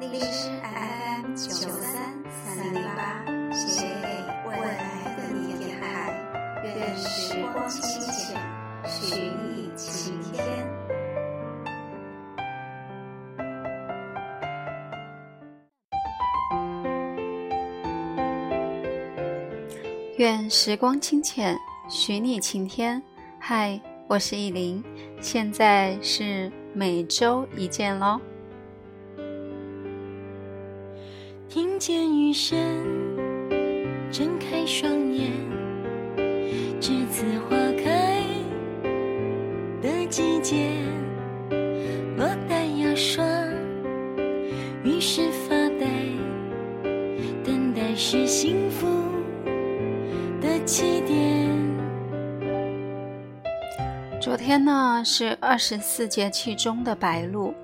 荔枝 FM 九三三零八，写给未来的你电台，愿时光清浅，许你晴天。愿时光清浅，许你晴天。嗨，我是意林，现在是每周一见喽。听见雨声，睁开双眼，栀子花开的季节，落单牙刷，于是发呆，等待是幸福的。起点。昨天呢是二十四节气中的白露，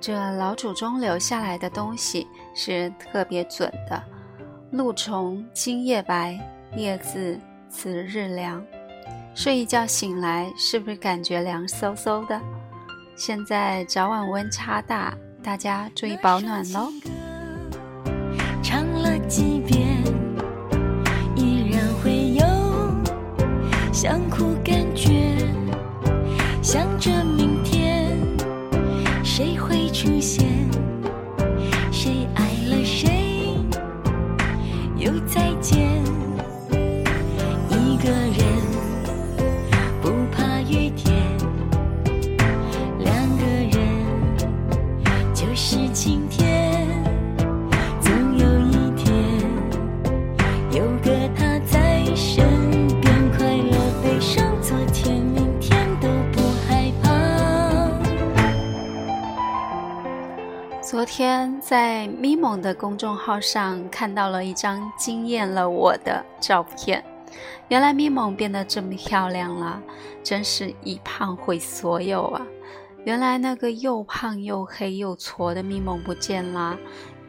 这老祖宗留下来的东西是特别准的。露从今夜白，夜自此日凉。睡一觉醒来，是不是感觉凉飕飕的？现在早晚温差大，大家注意保暖喽。唱了几遍。依然会有想哭，感觉想着明天，谁会出现？天在咪蒙的公众号上看到了一张惊艳了我的照片，原来咪蒙变得这么漂亮了，真是一胖毁所有啊！原来那个又胖又黑又矬的咪蒙不见了，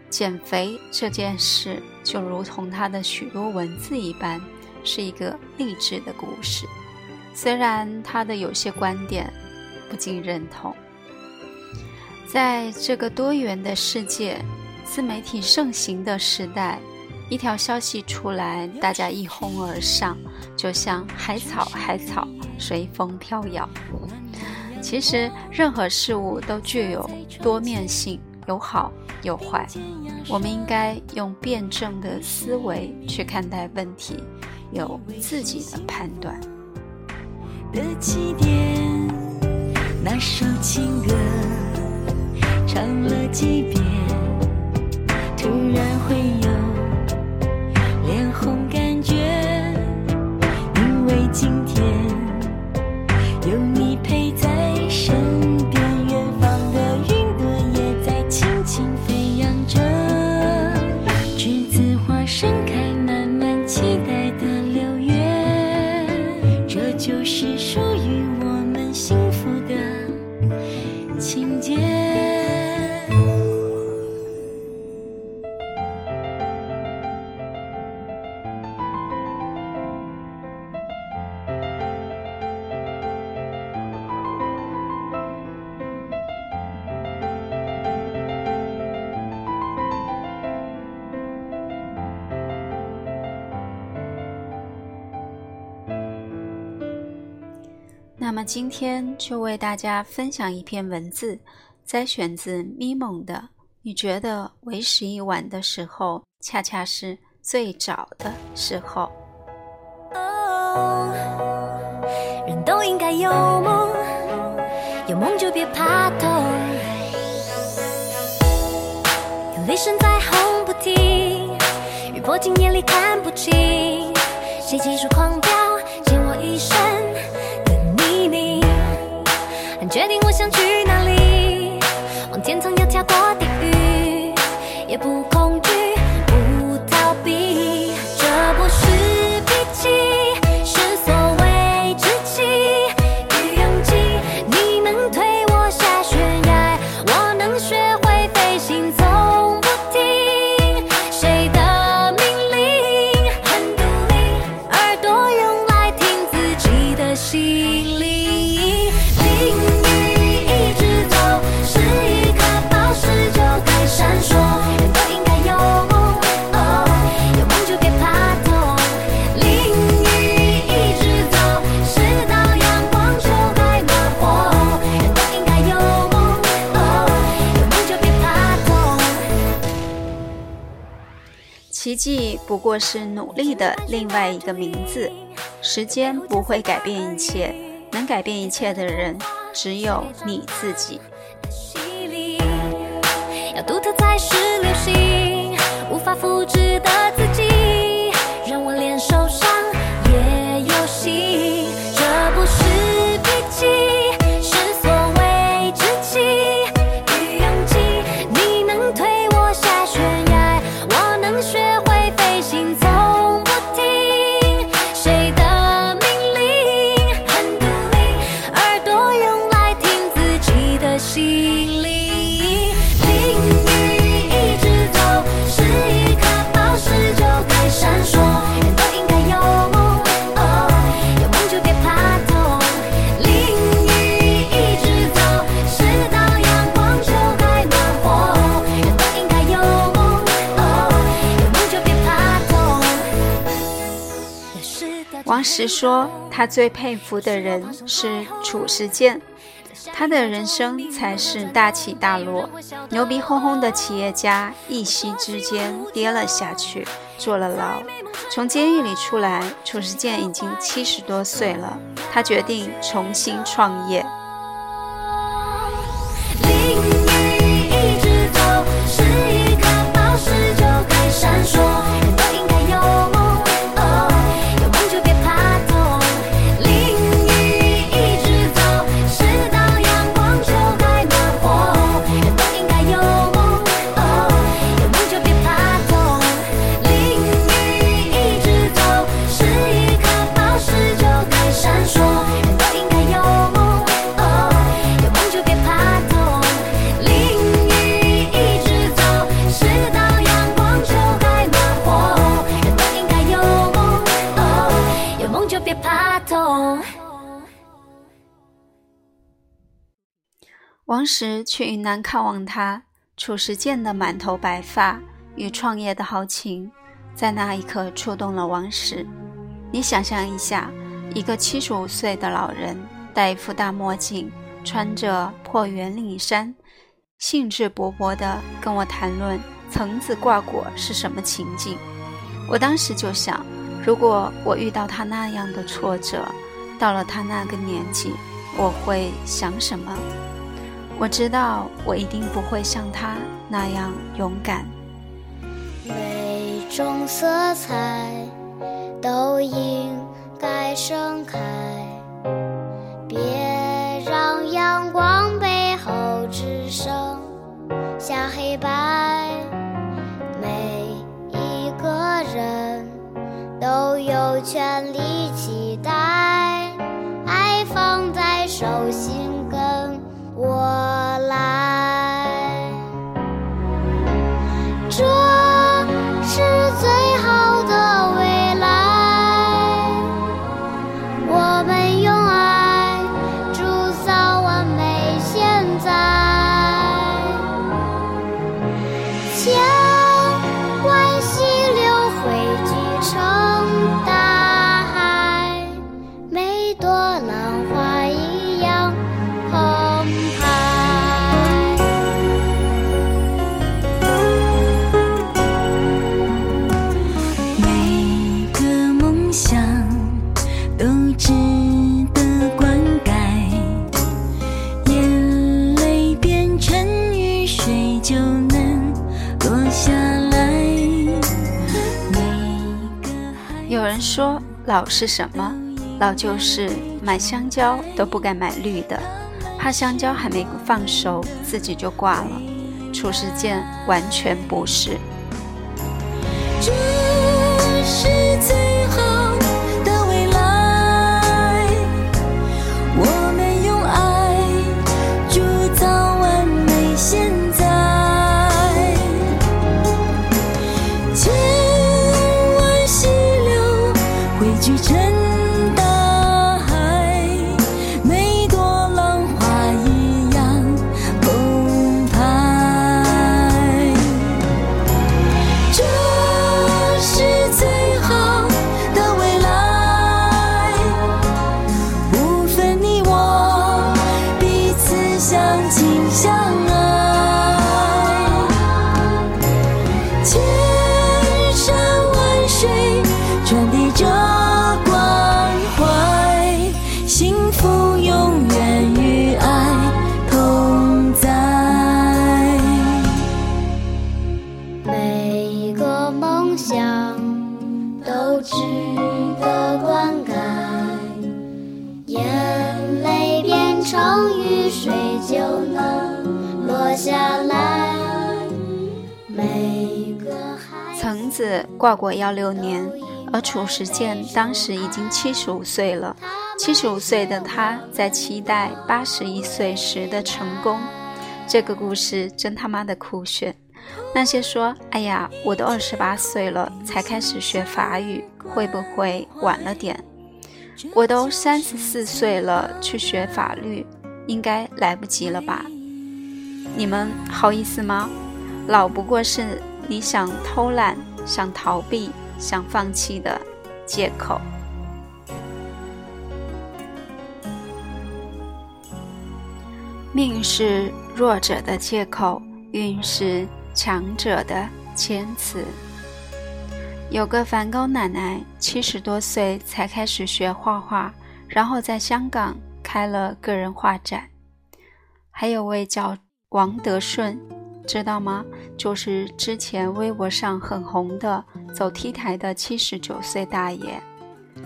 减肥这件事就如同他的许多文字一般，是一个励志的故事。虽然他的有些观点不尽认同。在这个多元的世界、自媒体盛行的时代，一条消息出来，大家一哄而上，就像海草，海草随风飘摇。其实，任何事物都具有多面性，有好有坏。我们应该用辩证的思维去看待问题，有自己的判断。的起点，那首情歌。唱了几遍，突然会有脸红感觉，因为今天有你陪在身边，远方的云朵也在轻轻飞扬着，栀子花盛开，慢慢期待的六月，这就是那么今天就为大家分享一篇文字，摘选自咪蒙的。你觉得为时已晚的时候，恰恰是最早的时候。人都应该有梦，有梦就别怕痛。有雷声在轰不停，雨泼进眼里看不清，谁急速狂飙，决定我想去哪里，往天堂要跳过地狱，也不恐惧，迹不过是努力的另外一个名字。时间不会改变一切，能改变一切的人只有你自己。时说，他最佩服的人是褚时健，他的人生才是大起大落。牛逼哄哄的企业家，一夕之间跌了下去，坐了牢。从监狱里出来，褚时健已经七十多岁了，他决定重新创业。当时去云南看望他，褚时健的满头白发与创业的豪情，在那一刻触动了王石。你想象一下，一个七十五岁的老人，戴一副大墨镜，穿着破圆领衫，兴致勃勃地跟我谈论层子挂果是什么情景。我当时就想，如果我遇到他那样的挫折，到了他那个年纪，我会想什么？我知道，我一定不会像他那样勇敢。每种色彩都应该盛开，别让阳光背后只剩下黑白。每一个人都有权利说老是什么？老就是买香蕉都不敢买绿的，怕香蕉还没放熟自己就挂了。褚时健完全不是。这是挂过幺六年，而褚时健当时已经七十五岁了。七十五岁的他在期待八十一岁时的成功。这个故事真他妈的酷炫！那些说“哎呀，我都二十八岁了才开始学法语，会不会晚了点？”我都三十四岁了去学法律，应该来不及了吧？你们好意思吗？老不过是你想偷懒、想逃避、想放弃的借口。命是弱者的借口，运是强者的谦词。有个梵高奶奶，七十多岁才开始学画画，然后在香港开了个人画展。还有位叫王德顺，知道吗？就是之前微博上很红的走 T 台的七十九岁大爷，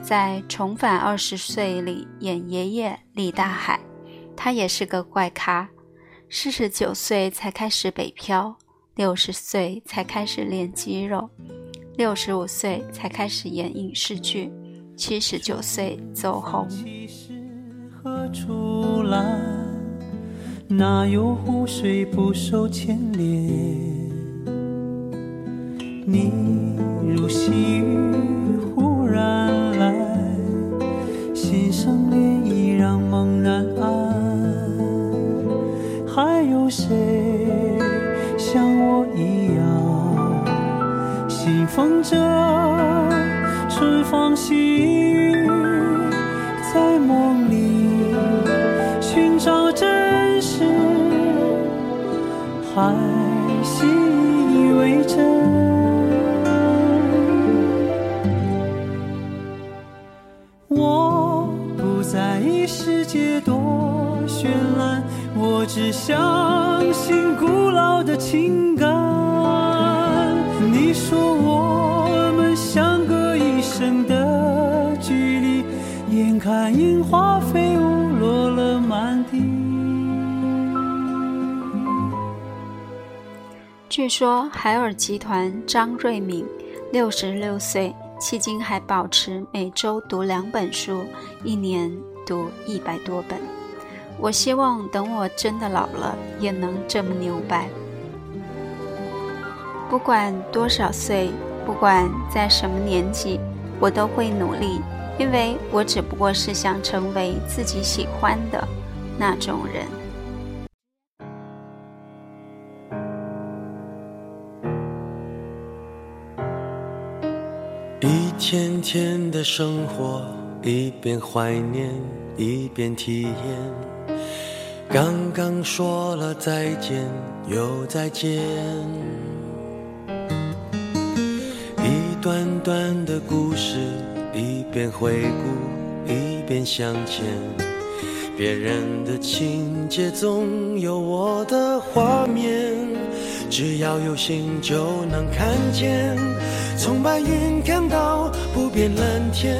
在《重返二十岁》里演爷爷李大海。他也是个怪咖，四十九岁才开始北漂，六十岁才开始练肌肉，六十五岁才开始演影视剧，七十九岁走红。何处来？哪有湖水不受牵连？你如细雨忽然来，心生涟漪让梦难安。还有谁像我一样，信奉着春风细雨，在梦里寻找真实，还只相信古老的情感。你说我们相隔一生的距离，眼看樱花飞舞落了满地。据说海尔集团张瑞敏六十六岁，迄今还保持每周读两本书，一年读一百多本。我希望等我真的老了，也能这么牛掰。不管多少岁，不管在什么年纪，我都会努力，因为我只不过是想成为自己喜欢的那种人。一天天的生活，一边怀念，一边体验。刚刚说了再见，又再见。一段段的故事，一边回顾，一边向前。别人的情节总有我的画面，只要有心就能看见。从白云看到不变蓝天。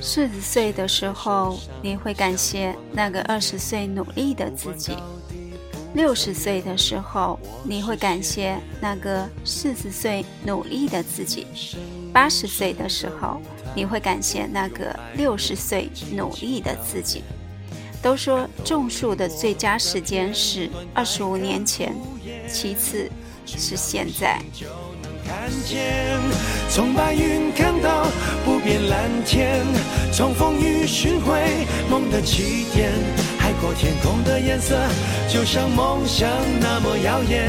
四十岁的时候，你会感谢那个二十岁努力的自己；六十岁的时候，你会感谢那个四十岁努力的自己；八十岁的时候，你会感谢那个六十岁努力的自己。都说种树的最佳时间是二十五年前，其次是现在。看见，从白云看到不变蓝天，从风雨寻回梦的起点，海阔天空的颜色就像梦想那么耀眼，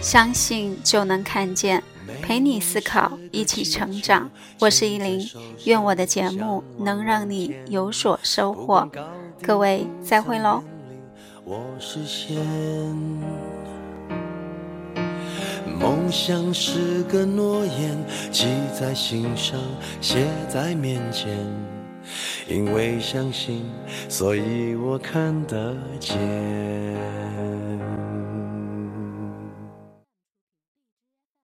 相信就能看见，陪你思考，一起成长。我是依林，愿我的节目能让你有所收获。各位再会喽。我实现梦想是个诺言，记在心上，写在面前。因为相信，所以我看得见。